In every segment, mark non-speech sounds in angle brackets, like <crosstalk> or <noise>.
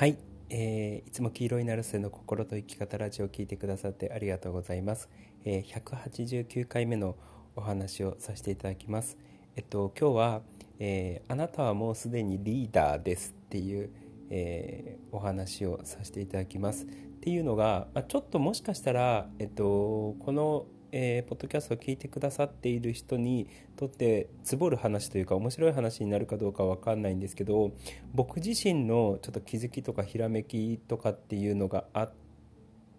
はい、えー、いつも黄色いナルセの心と生き方ラジオを聞いてくださってありがとうございます、えー、189回目のお話をさせていただきます。えっと今日は、えー、あなたはもうすでにリーダーですっていう、えー、お話をさせていただきます。っていうのが、まあ、ちょっともしかしたらえっとこのえー、ポッドキャストを聞いてくださっている人にとってつぼる話というか面白い話になるかどうかわかんないんですけど僕自身のちょっと気づきとかひらめきとかっていうのがあっ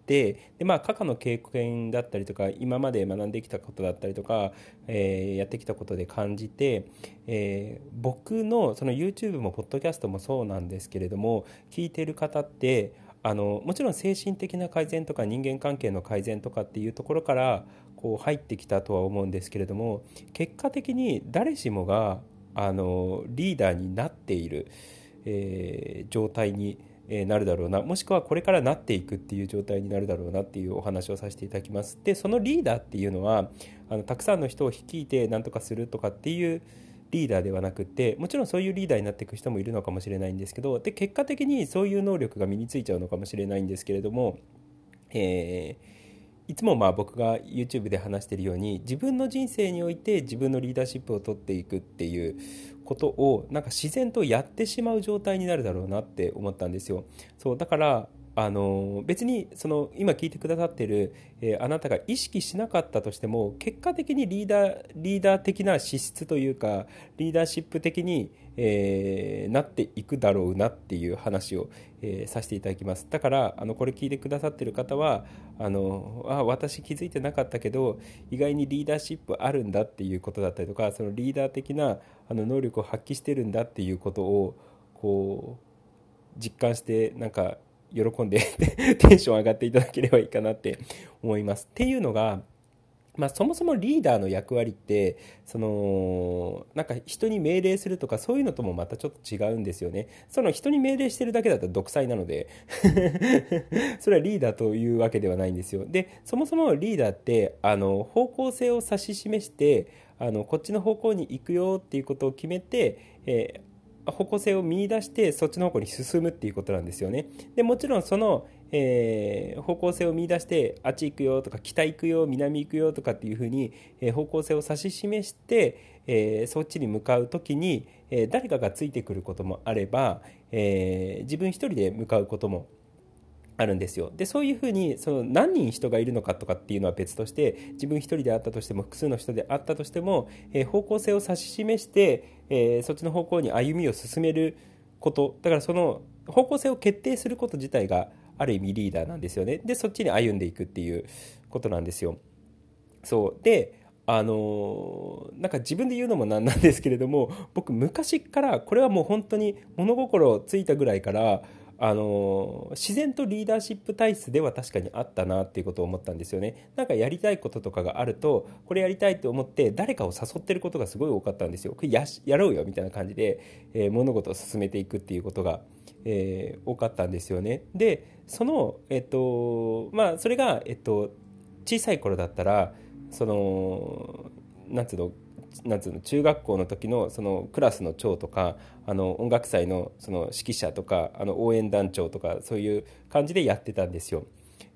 てで、まあ、過去の経験だったりとか今まで学んできたことだったりとか、えー、やってきたことで感じて、えー、僕のその YouTube もポッドキャストもそうなんですけれども聞いてる方ってあのもちろん精神的な改善とか人間関係の改善とかっていうところからこう入ってきたとは思うんですけれども結果的に誰しもがあのリーダーになっている、えー、状態になるだろうな。もしくはこれからなっていくっていう状態になるだろうなっていうお話をさせていただきます。でそのリーダーっていうのはあのたくさんの人を率いて何とかするとかっていうリーダーではなくてもちろんそういうリーダーになっていく人もいるのかもしれないんですけどで結果的にそういう能力が身についちゃうのかもしれないんですけれども、えー、いつもまあ僕が YouTube で話しているように自分の人生において自分のリーダーシップを取っていくっていうことをなんか自然とやってしまう状態になるだろうなって思ったんですよ。そうだからあの別にその今聞いてくださってる、えー、あなたが意識しなかったとしても結果的にリーダーリーダー的な資質というかリーダーシップ的に、えー、なっていくだろうなっていう話を、えー、させていただきます。だからあのこれ聞いてくださってる方はあのあ私気づいてなかったけど意外にリーダーシップあるんだっていうことだったりとかそのリーダー的なあの能力を発揮してるんだっていうことをこう実感してなんか喜んで <laughs> テンション上がっていただければいいかなって思います。っていうのが、まあ、そもそもリーダーの役割ってそのなんか人に命令するとかそういうのともまたちょっと違うんですよね。その人に命令してるだけだったら独裁なので <laughs> それはリーダーというわけではないんですよ。でそもそもリーダーってあの方向性を指し示してあのこっちの方向に行くよっていうことを決めて、えー方向性を見出してそっちの方向に進むっていうことなんですよね。でもちろんその、えー、方向性を見出してあっち行くよとか北行くよ南行くよとかっていうふうに、えー、方向性を指し示して、えー、そっちに向かう時に、え誰かがついてくることもあれば、え自分一人で向かうこともあるんですよ。でそういうふうにその何人人がいるのかとかっていうのは別として自分一人であったとしても複数の人であったとしても、えー、方向性を指し示して、えー、そっちの方向に歩みを進めること。だからその方向性を決定すること自体がある意味リーダーなんですよね。でそっちに歩んでいくっていうことなんですよ。そう。であのなんか自分で言うのもなんなんですけれども僕昔からこれはもう本当に物心ついたぐらいからあの自然とリーダーシップ体質では確かにあったなっていうことを思ったんですよね。なんかやりたいこととかがあるとこれやりたいと思って誰かを誘ってることがすごい多かったんですよ。ややろうよみたいな感じで、えー、物事を進めていくっていうことが、えー、多かったんですよね。でそのえっとまあそれがえっと小さい頃だったらそのなんつうのなんつうの中学校の時のそのクラスの長とかあの音楽祭のその指揮者とかあの応援団長とかそういう感じでやってたんですよ。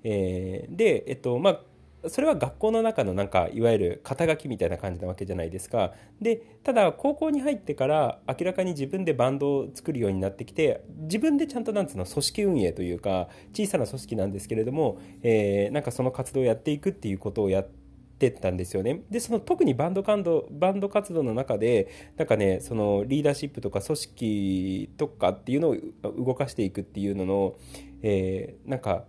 えー、で、えっとまあ、それは学校の中のなんかいわゆる肩書きみたいな感じなわけじゃないですかでただ高校に入ってから明らかに自分でバンドを作るようになってきて自分でちゃんとなんつうの組織運営というか小さな組織なんですけれども、えー、なんかその活動をやっていくっていうことをやってってたんですよね。で、その特にバンド感動、バンド活動の中で、なんかね、そのリーダーシップとか組織とかっていうのを動かしていくっていうのの、えー、なんか、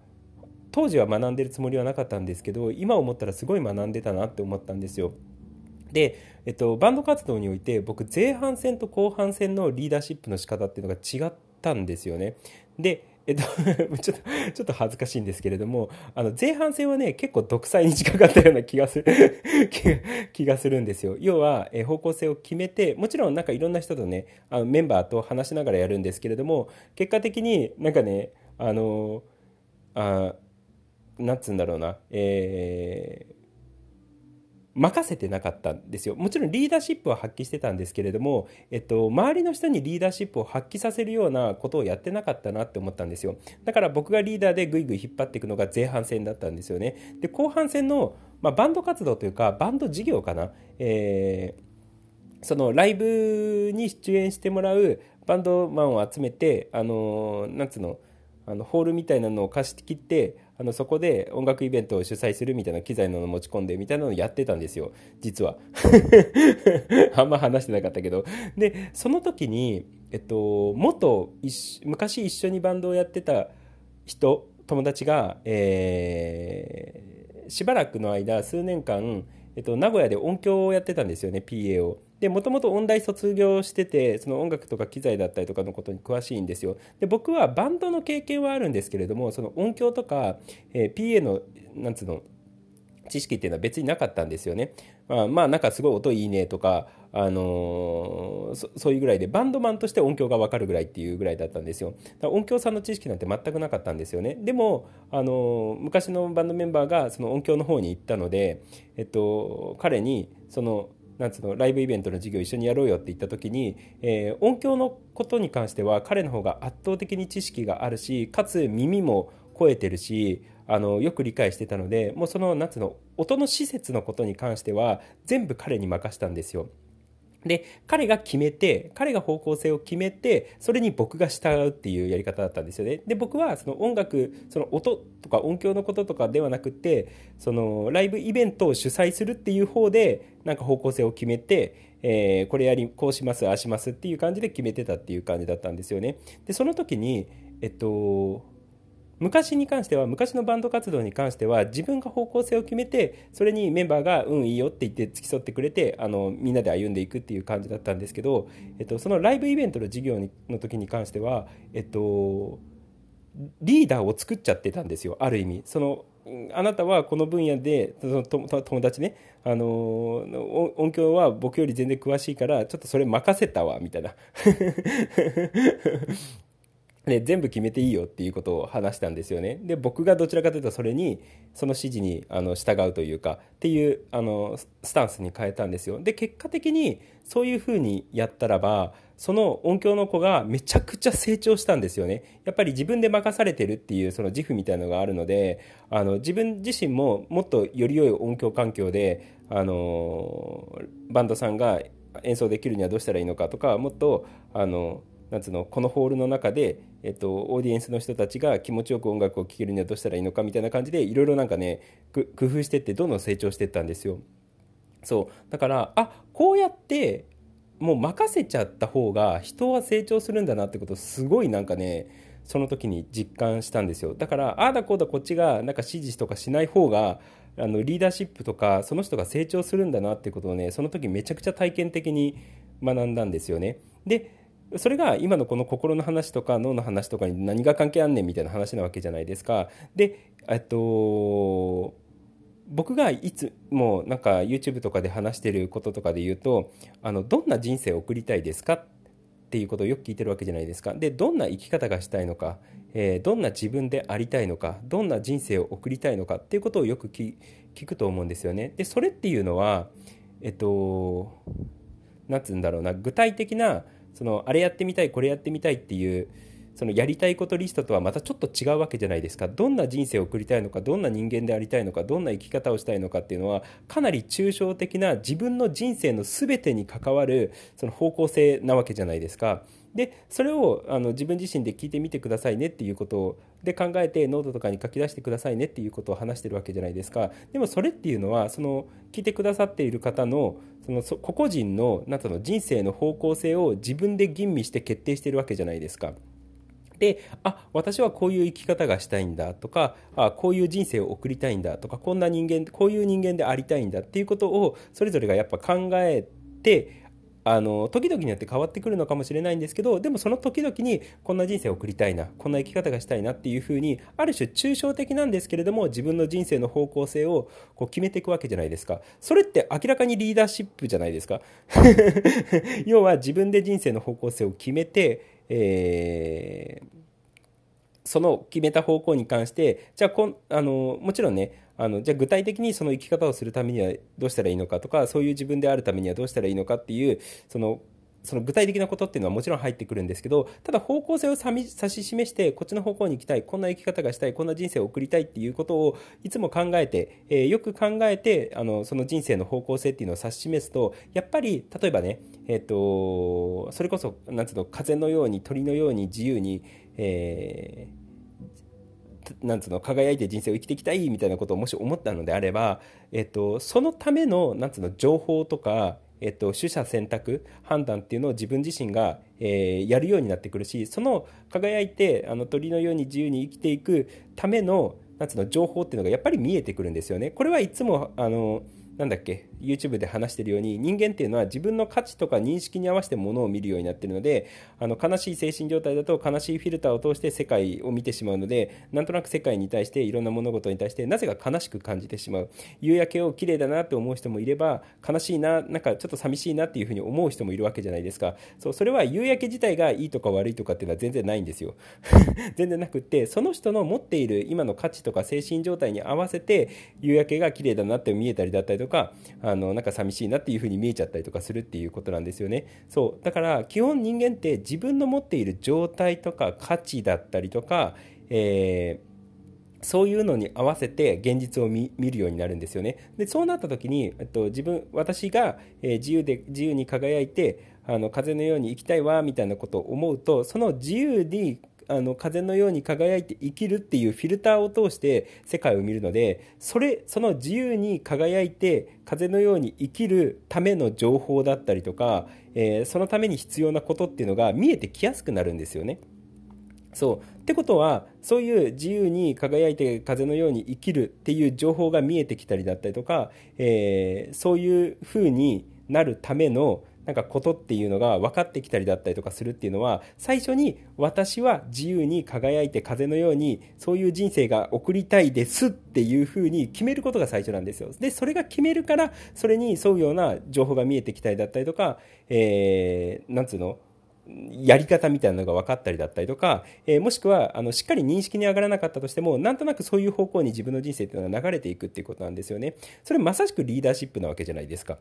当時は学んでるつもりはなかったんですけど、今思ったらすごい学んでたなって思ったんですよ。で、えっと、バンド活動において僕前半戦と後半戦のリーダーシップの仕方っていうのが違ったんですよね。でえっと <laughs> ちょっと、ちょっと恥ずかしいんですけれども、あの、前半戦はね、結構独裁に近かったような気がする <laughs> 気がするんですよ。要は、え方向性を決めて、もちろんなんかいろんな人とね、あのメンバーと話しながらやるんですけれども、結果的になんかね、あの、あなんつうんだろうな、えー、任せてなかったんですよ。もちろんリーダーシップは発揮してたんですけれども、えっと、周りの人にリーダーシップを発揮させるようなことをやってなかったなって思ったんですよ。だから僕がリーダーでぐいぐい引っ張っていくのが前半戦だったんですよね。で、後半戦の、まあ、バンド活動というか、バンド事業かな。えー、そのライブに出演してもらうバンドマンを集めて、あのー、なんつうの、あのホールみたいなのを貸し切ってあのそこで音楽イベントを主催するみたいな機材の持ち込んでみたいなのをやってたんですよ。実は。<laughs> あんま話してなかったけど。でその時にえっと元昔一緒にバンドをやってた人友達が、えー、しばらくの間数年間、えっと、名古屋で音響をやってたんですよね PA を。でもともと音大卒業しててその音楽とか機材だったりとかのことに詳しいんですよで僕はバンドの経験はあるんですけれどもその音響とか、えー、PA のなんつうの知識っていうのは別になかったんですよね。まあ、まあ、なんかすごい音いいねとか、あのー、そういうぐらいで、バンドマンとして音響がわかるぐらいっていうぐらいだったんですよ。だ音響さんの知識なんて全くなかったんですよね。でも、あのー、昔のバンドメンバーがその音響の方に行ったので、えっと、彼に、その、なんつうのライブイベントの授業一緒にやろうよって言った時に、えー、音響のことに関しては彼の方が圧倒的に知識があるしかつ耳も超えてるしあのよく理解してたのでもうそのなんつうの音の施設のことに関しては全部彼に任したんですよ。で彼が決めて彼が方向性を決めてそれに僕が従うっていうやり方だったんですよね。で僕はその音楽その音とか音響のこととかではなくてそのライブイベントを主催するっていう方でなんか方向性を決めて、えー、これやりこうしますああしますっていう感じで決めてたっていう感じだったんですよね。でその時にえっと昔に関しては昔のバンド活動に関しては自分が方向性を決めてそれにメンバーが「うんいいよ」って言って付き添ってくれてあのみんなで歩んでいくっていう感じだったんですけど、えっと、そのライブイベントの授業の時に関しては、えっと、リーダーを作っちゃってたんですよある意味。そのあなたはこの分野でその友達ねあの音響は僕より全然詳しいからちょっとそれ任せたわみたいなで全部決めていいよっていうことを話したんですよね。で僕がどちらかというとそれにその指示にあの従うというかっていうあのスタンスに変えたんですよ。で結果的にそういうふうにやったらばその音響の子がめちゃくちゃ成長したんですよね。やっぱり自分で任されてるっていうその自負みたいのがあるのであの自分自身ももっとより良い音響環境であのバンドさんが演奏できるにはどうしたらいいのかとかもっとあのなんつうのこのホールの中で、えっと、オーディエンスの人たちが気持ちよく音楽を聴けるにはどうしたらいいのかみたいな感じでいろいろなんかね工夫してってどんどん成長していったんですよ。そうだからあこうやってもう任せちゃった方が人は成長するんだなってことをすごいなんかねその時に実感したんですよだからああだこうだこっちがなんか指示とかしない方があのリーダーシップとかその人が成長するんだなってことをねその時めちゃくちゃ体験的に学んだんですよね。でそれが今のこの心の話とか脳の話とかに何が関係あんねんみたいな話なわけじゃないですか。で、えっと、僕がいつもなんか YouTube とかで話してることとかで言うと、あの、どんな人生を送りたいですか？っていうことをよく聞いてるわけじゃないですか。で、どんな生き方がしたいのか、えー、どんな自分でありたいのか、どんな人生を送りたいのか？っていうことをよく聞くと思うんですよね。で、それっていうのは、えっと、なんつうんだろうな、具体的なそのあれやってみたいこれやってみたいっていうそのやりたいことリストとはまたちょっと違うわけじゃないですかどんな人生を送りたいのかどんな人間でありたいのかどんな生き方をしたいのかっていうのはかなり抽象的な自分の人生の全てに関わるその方向性なわけじゃないですか。でそれをあの自分自身で聞いてみてくださいねっていうことで考えてノートとかに書き出してくださいねっていうことを話してるわけじゃないですかでもそれっていうのはその聞いてくださっている方のその個々人のなんの人生の方向性を自分で吟味して決定してるわけじゃないですか。で、あ、私はこういう生き方がしたいんだとか、あ、こういう人生を送りたいんだとか、こんな人間、こういう人間でありたいんだっていうことを、それぞれがやっぱ考えて、あの時々によって変わってくるのかもしれないんですけどでもその時々にこんな人生を送りたいなこんな生き方がしたいなっていうふうにある種抽象的なんですけれども自分の人生の方向性をこう決めていくわけじゃないですか。それって明らかにリーダーシップじゃないですか。<laughs> 要は自分で人生の方向性を決めて、えーその決めた方向に関してじゃあこんあのもちろんねあのじゃあ具体的にその生き方をするためにはどうしたらいいのかとかそういう自分であるためにはどうしたらいいのかっていうそのその具体的なことっていうのはもちろん入ってくるんですけどただ方向性を指し示してこっちの方向に行きたいこんな生き方がしたいこんな人生を送りたいっていうことをいつも考えて、えー、よく考えてあのその人生の方向性っていうのを指し示すとやっぱり例えばね、えーと、それこそなんつうの風のように鳥のように自由に、えーなんつうの輝いて人生を生きていきたいみたいなことをもし思ったのであれば、えっと、そのためのなんつうの情報とかえっと、取捨選択判断っていうのを自分自身が、えー、やるようになってくるしその輝いてあの鳥のように自由に生きていくためのなんうの情報っていうのがやっぱり見えてくるんですよね。これはいつもあのなんだっけ YouTube で話してるように人間っていうのは自分の価値とか認識に合わせてものを見るようになってるのであの悲しい精神状態だと悲しいフィルターを通して世界を見てしまうのでなんとなく世界に対していろんな物事に対してなぜか悲しく感じてしまう。夕焼けを綺麗だなって思う人もいれば悲しいななんかちょっと寂しいなっていうふうに思う人もいるわけじゃないですか。そうそれは夕焼け自体がいいとか悪いとかっていうのは全然ないんですよ。<laughs> 全然なくってその人の持っている今の価値とか精神状態に合わせて夕焼けが綺麗だなって見えたりだったりとかあのなんか寂しいなっていう風に見えちゃったりとかするっていうことなんですよねそうだから基本人間って自分の持っている状態とか価値だったりとか、えーそういうのに合わせて現実を見るようになるんですよね。でそうなった時に、えっと、自分私が、えー、自由で自由に輝いてあの風のように生きたいわみたいなことを思うとその自由にあの風のように輝いて生きるっていうフィルターを通して世界を見るのでそれその自由に輝いて風のように生きるための情報だったりとか、えー、そのために必要なことっていうのが見えてきやすくなるんですよね。そうってことはそういう自由に輝いて風のように生きるっていう情報が見えてきたりだったりとか、えー、そういう風になるためのなんかことっていうのが分かってきたりだったりとかするっていうのは最初に私は自由に輝いて風のようにそういう人生が送りたいですっていうふうに決めることが最初なんですよ。で、それが決めるからそれに沿うような情報が見えてきたりだったりとか、えー、なんつうの？やり方みたいなのが分かったりだったりとか、えー、もしくはあのしっかり認識に上がらなかったとしてもなんとなくそういう方向に自分の人生っていうのが流れていくっていうことなんですよね。それまさしくリーダーシップなわけじゃないですか。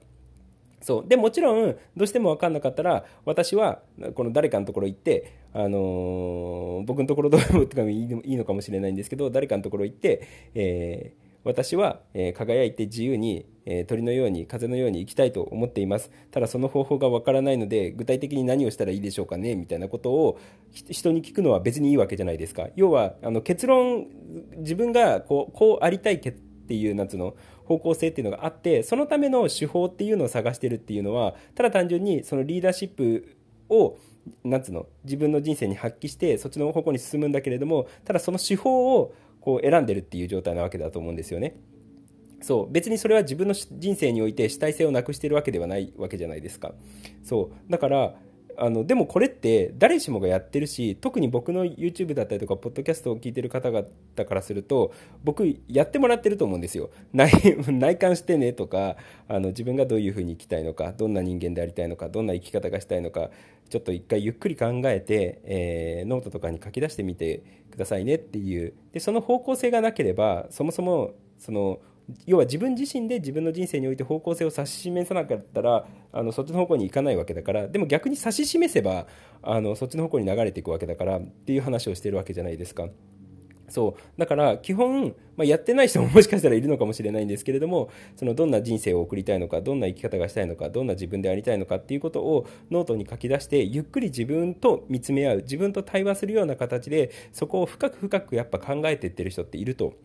そう。でもちろんどうしても分かんなかったら私はこの誰かのところ行って、あのー、僕のところどうとかいいのかもしれないんですけど誰かのところ行って、えー、私は、え輝いて自由に、え鳥のように風のように生きたいと思っています。ただその方法がわからないので具体的に何をしたらいいでしょうかねみたいなことを人に聞くのは別にいいわけじゃないですか。要はあの結論自分がこうこうありたいっていうなんつうの方向性っていうのがあってそのための手法っていうのを探してるっていうのはただ単純にそのリーダーシップをなんつうの自分の人生に発揮してそっちの方向に進むんだけれどもただその手法をこう選んでるっていう状態なわけだと思うんですよね。そう別にそれは自分の人生において主体性をなくしてるわけではないわけじゃないですか。そうだからあのでもこれって誰しもがやってるし特に僕の YouTube だったりとかポッドキャストを聞いてる方々からすると僕やってもらってると思うんですよ。内 <laughs> 内観してねとかあの自分がどういうふうに生きたいのかどんな人間でありたいのかどんな生き方がしたいのかちょっと一回ゆっくり考えて、えー、ノートとかに書き出してみてくださいねっていう。でその方向性がなければそもそもその要は自分自身で自分の人生において方向性を指し示さなかったらあのそっちの方向に行かないわけだからでも逆に指し示せばあのそっちの方向に流れていくわけだからっていう話をしてるわけじゃないですか。そうだから基本、まあ、やってない人も <laughs> もしかしたらいるのかもしれないんですけれどもそのどんな人生を送りたいのかどんな生き方がしたいのかどんな自分でありたいのかっていうことをノートに書き出してゆっくり自分と見つめ合う自分と対話するような形でそこを深く深くやっぱ考えていってる人っていると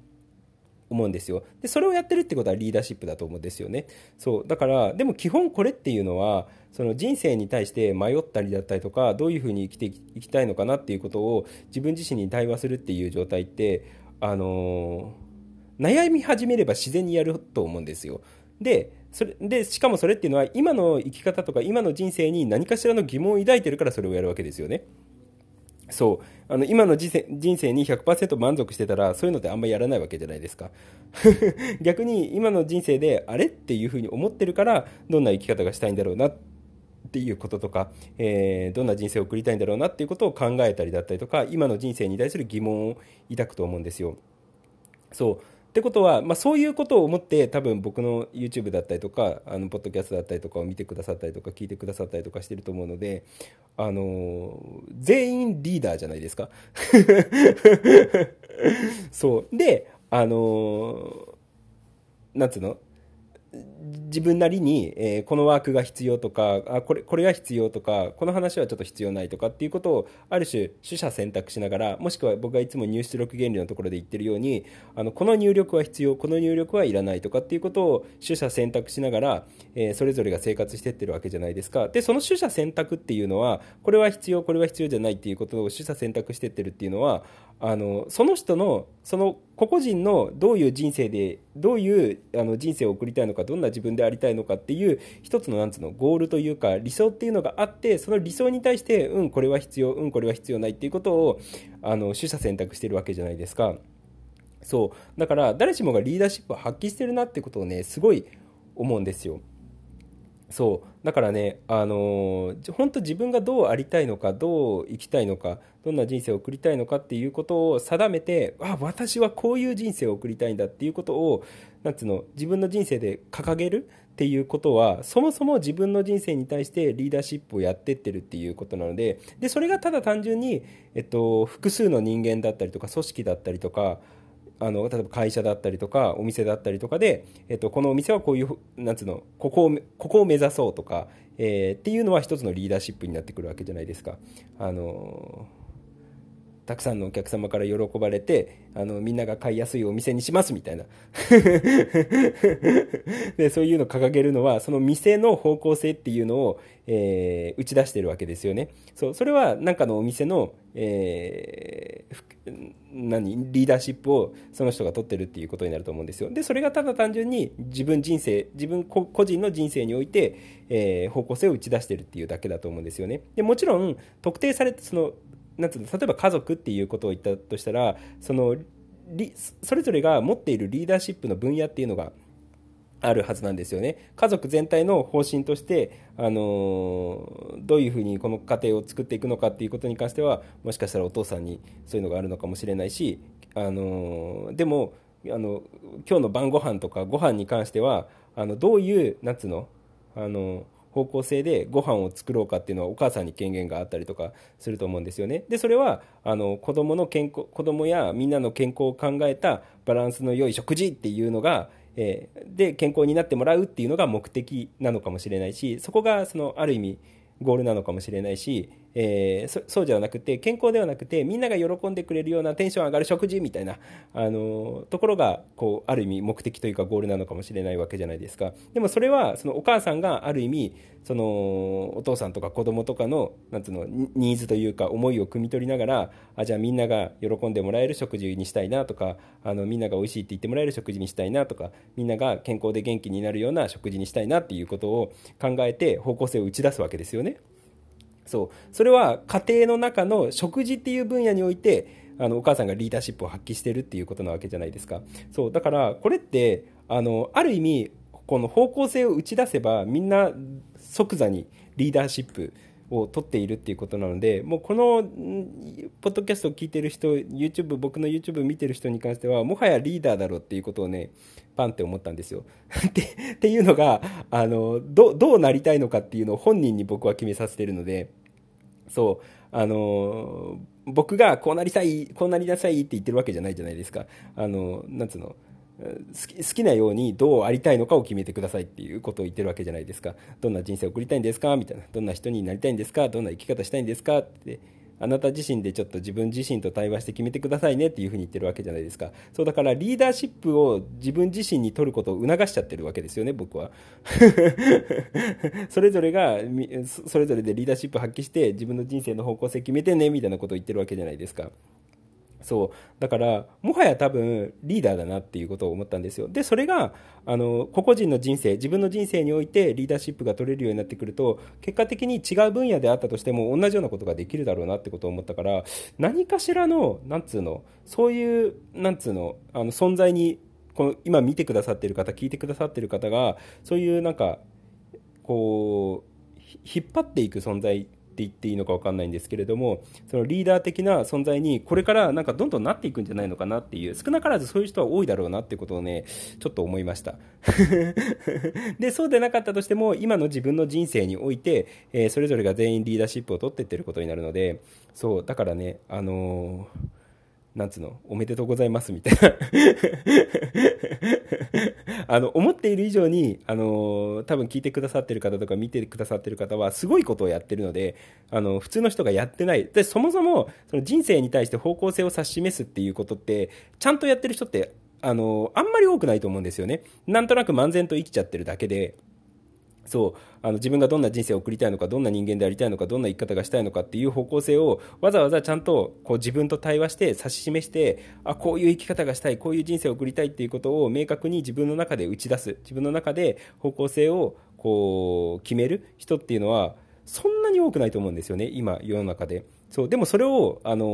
思うんですよ。でそれをやってるってことはリーダーシップだと思うんですよね。そう。だからでも基本これっていうのはその人生に対して迷ったりだったりとかどういうふうに生きていきたいのかなっていうことを自分自身に対話するっていう状態ってあのー、悩み始めれば自然にやると思うんですよ。でそれでしかもそれっていうのは今の生き方とか今の人生に何かしらの疑問を抱いてるからそれをやるわけですよね。そう。あの今の人生に100%満足してたらそういうのってあんまりやらないわけじゃないですか。<laughs> 逆に今の人生であれっていうふうに思ってるからどんな生き方がしたいんだろうなっていうこととか、えー、どんな人生を送りたいんだろうなっていうことを考えたりだったりとか今の人生に対する疑問を抱くと思うんですよ。そう。ってことは、まあ、そういうことを思って多分僕の YouTube だったりとかあのポッドキャストだったりとかを見てくださったりとか聞いてくださったりとかしてると思うのであの全員リーダーじゃないですか。<laughs> そう。であのなんつうの？自分なりに、えー、このワークが必要とかあこれこれが必要とかこの話はちょっと必要ないとかっていうことをある種取捨選択しながらもしくは僕がいつも入出力原理のところで言ってるようにあのこの入力は必要この入力はいらないとかっていうことを取捨選択しながら、えー、それぞれが生活してってるわけじゃないですか。でその取捨選択っていうのはこれは必要これは必要じゃないっていうことを取捨選択してってるっていうのはあのその人のその個々人のどういう人生でどういうあの人生を送りたいのかどんな自分でありたいのかっていう一つのなんつうのゴールというか理想っていうのがあってその理想に対してうんこれは必要うんこれは必要ないっていうことをあの取捨選択してるわけじゃないですか。そう。だから誰しもがリーダーシップを発揮してるなってことをねすごい思うんですよ。そう。だからね、あのー、本当自分がどうありたいのかどう生きたいのかどんな人生を送りたいのかっていうことを定めてあ私はこういう人生を送りたいんだっていうことをなんつうの自分の人生で掲げるっていうことはそもそも自分の人生に対してリーダーシップをやってってるっていうことなのででそれがただ単純に、えっと、複数の人間だったりとか組織だったりとかあの例えば会社だったりとかお店だったりとかで、えっと、このお店はこういうなんつうのここをここを目指そうとか、えー、っていうのは一つのリーダーシップになってくるわけじゃないですか。あのたくさんのお客様から喜ばれてあのみんなが買いやすいお店にしますみたいな。<laughs> でそういうのを掲げるのはその店の方向性っていうのを、えー、打ち出してるわけですよね。そうそれは何かのお店の、えー、何リーダーシップをその人が取ってるっていうことになると思うんですよ。でそれがただ単純に自分人生自分個人の人生において、えー、方向性を打ち出してるっていうだけだと思うんですよね。でもちろん特定されてそのなんうの例えば家族っていうことを言ったとしたらそのそれぞれが持っているリーダーシップの分野っていうのがあるはずなんですよね。家族全体の方針として、あのどういうふうにこの家庭を作っていくのかっていうことに関してはもしかしたらお父さんにそういうのがあるのかもしれないし、あのでもあの今日の晩ご飯とかご飯に関してはあのどういうなんつうのあの方向性でご飯を作ろうかっていうのはお母さんに権限があったりとかすると思うんですよね。でそれはあの子供の健康子供やみんなの健康を考えたバランスの良い食事っていうのがえー、で健康になってもらうっていうのが目的なのかもしれないしそこがそのある意味ゴールなのかもしれないし、えー、そうじゃなくて健康ではなくてみんなが喜んでくれるようなテンション上がる食事みたいな、あのところがこうある意味目的というかゴールなのかもしれないわけじゃないですかでもそれはそのお母さんがある意味そのお父さんとか子供とかのなんつうのニーズというか思いを汲み取りながらあじゃあみんなが喜んでもらえる食事にしたいなとかあのみんなが美味しいって言ってもらえる食事にしたいなとかみんなが健康で元気になるような食事にしたいなっていうことを考えて方向性を打ち出すわけですよね。そう。それは家庭の中の食事っていう分野においてあのお母さんがリーダーシップを発揮してるっていうことなわけじゃないですか。そう。だからこれってあのある意味この方向性を打ち出せばみんな即座にリーダーシップを取っているっていうことなのでもうこのポッドキャストを聞いてる人 YouTube 僕の YouTube 見てる人に関してはもはやリーダーだろうっていうことをねパンって思ったんですよ。<laughs> っていうのがあのどどうなりたいのかっていうのを本人に僕は決めさせてるので。そう。あの僕がこうなりたいこうなりなさいって言ってるわけじゃないじゃないですか。あのなんつうの好き好きなようにどうありたいのかを決めてくださいっていうことを言ってるわけじゃないですか。どんな人生を送りたいんですか？みたいな。どんな人になりたいんですか？どんな生き方したいんですか？ってあなた自身でちょっと自分自身と対話して決めてくださいねっていうふうに言ってるわけじゃないですか。そうだからリーダーシップを自分自身に取ることを促しちゃってるわけですよね僕は。<laughs> それぞれがそれぞれでリーダーシップ発揮して自分の人生の方向性決めてねみたいなことを言ってるわけじゃないですか。そう。だからもはや多分リーダーだなっていうことを思ったんですよ。でそれがあの個々人の人生自分の人生においてリーダーシップが取れるようになってくると結果的に違う分野であったとしても同じようなことができるだろうなってことを思ったから何かしらのなんつうのそういうなんつうのあの存在にこの今見てくださってる方聞いてくださってる方がそういうなんかこう引っ張っていく存在言っていいのか分かんないんですけれどもそのリーダー的な存在にこれからなんかどんどんなっていくんじゃないのかなっていう少なからずそういう人は多いだろうなってことをねちょっと思いました。<laughs> でそうでなかったとしても今の自分の人生において、えー、それぞれが全員リーダーシップを取っていってることになるのでそうだからねあのーなんつうの、おめでとうございますみたいな。あの、思っている以上に、あの、多分聞いてくださってる方とか見てくださってる方は、すごいことをやってるので、あの、普通の人がやってない。で、そもそも、その人生に対して方向性を指し示すっていうことって、ちゃんとやってる人って、あの、あんまり多くないと思うんですよね。なんとなく漫然と生きちゃってるだけで、そうあの自分がどんな人生を送りたいのかどんな人間でありたいのかどんな生き方がしたいのかっていう方向性をわざわざちゃんとこう自分と対話して指し示してあこういう生き方がしたいこういう人生を送りたいっていうことを明確に自分の中で打ち出す。自分の中で方向性をこう決める人っていうのはそんなに多くないと思うんですよね今世の中で。そうでもそれをあの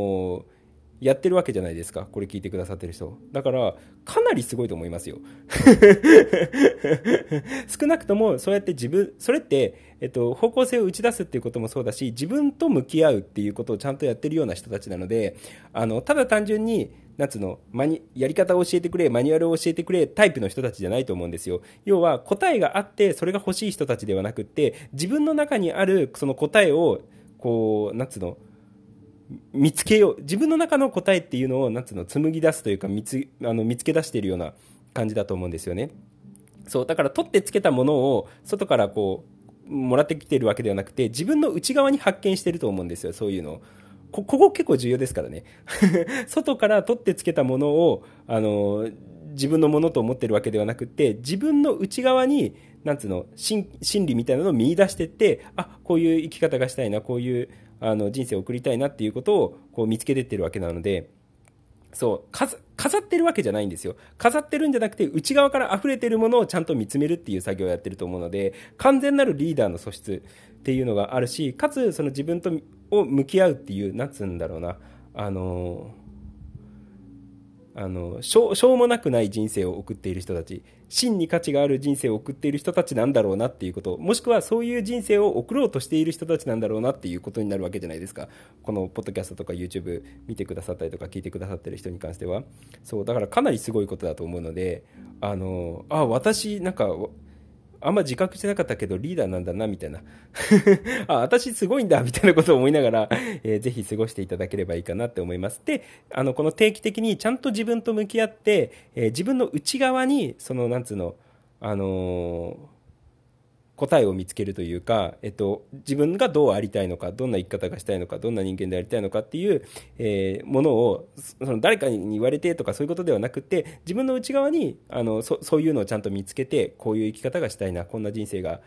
ーやってるわけじゃないですか。これ聞いてくださってる人。だから、かなりすごいと思いますよ。<laughs> 少なくとも、そうやって自分、それって、えっと、方向性を打ち出すっていうこともそうだし、自分と向き合うっていうことをちゃんとやってるような人たちなので、あの、ただ単純に、なんつうの、マニ、やり方を教えてくれ、マニュアルを教えてくれ、タイプの人たちじゃないと思うんですよ。要は、答えがあって、それが欲しい人たちではなくって、自分の中にある、その答えを、こう、なんつうの、見つけよう。自分の中の答えっていうのをなんつうの紡ぎ出すというか見つあの見つけ出しているような感じだと思うんですよね。そうだから取ってつけたものを外からこうもらってきてるわけではなくて自分の内側に発見していると思うんですよそういうのを。ここ結構重要ですからね。<laughs> 外から取ってつけたものをあの自分のものと思っているわけではなくて自分の内側になんつうの心理みたいなのを見出してってあこういう生き方がしたいなこういうあの人生を送りたいなっていうことをこう見つけてってるわけなので、そう、飾ってるわけじゃないんですよ。飾ってるんじゃなくて、内側から溢れてるものをちゃんと見つめるっていう作業をやってると思うので、完全なるリーダーの素質っていうのがあるし、かつ、その自分とを向き合うっていう、なんつうんだろうな、あのーあのしょしょうもなくない人生を送っている人たち真に価値がある人生を送っている人たちなんだろうなっていうこともしくはそういう人生を送ろうとしている人たちなんだろうなっていうことになるわけじゃないですか。このポッドキャストとか YouTube 見てくださったりとか聞いてくださってる人に関しては。そうだからかなりすごいことだと思うのであのあ私なんかあんま自覚してなかったけどリーダーなんだな、みたいな。<laughs> あ、私すごいんだ、みたいなことを思いながら、<laughs> えー、ぜひ過ごしていただければいいかなって思います。で、あの、この定期的にちゃんと自分と向き合って、えー、自分の内側に、その、なんつうの、あのー答えを見つけるというか、えっと、自分がどうありたいのかどんな生き方がしたいのかどんな人間でありたいのかっていう、えー、ものをその誰かに言われてとかそういうことではなくて自分の内側にあのそそういうのをちゃんと見つけてこういう生き方がしたいなこんな人生が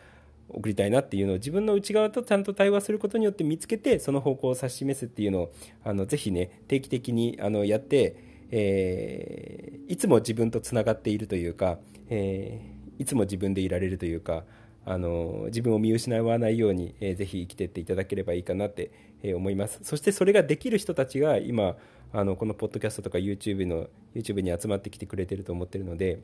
送りたいなっていうのを自分の内側とちゃんと対話することによって見つけてその方向を指し示すっていうのをあのぜひね定期的にあのやって、えー、いつも自分とつながっているというか、えー、いつも自分でいられるというかあの自分を見失わないように、えー、ぜひ生きていっていただければいいかなって、え、思います。そしてそれができる人たちが今あのこのポッドキャストとか YouTube, の YouTube に集まってきてくれてると思ってるので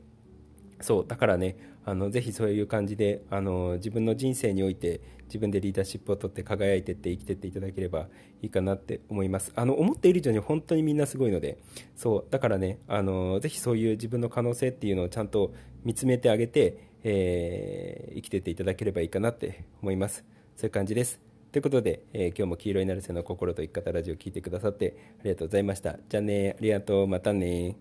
そうだからねあのぜひそういう感じであの自分の人生において自分でリーダーシップを取って輝いていって生きていっていただければいいかなって思います。あの思っている以上に本当にみんなすごいのでそうだからねあのぜひそういう自分の可能性っていうのをちゃんと見つめてあげてえー、生きてていただければいいかなって思います。そういう感じです。ということで、えー、今日も黄色いなるせの心と生き方ラジオを聴いてくださってありがとうございました。じゃあね、ありがとう、またね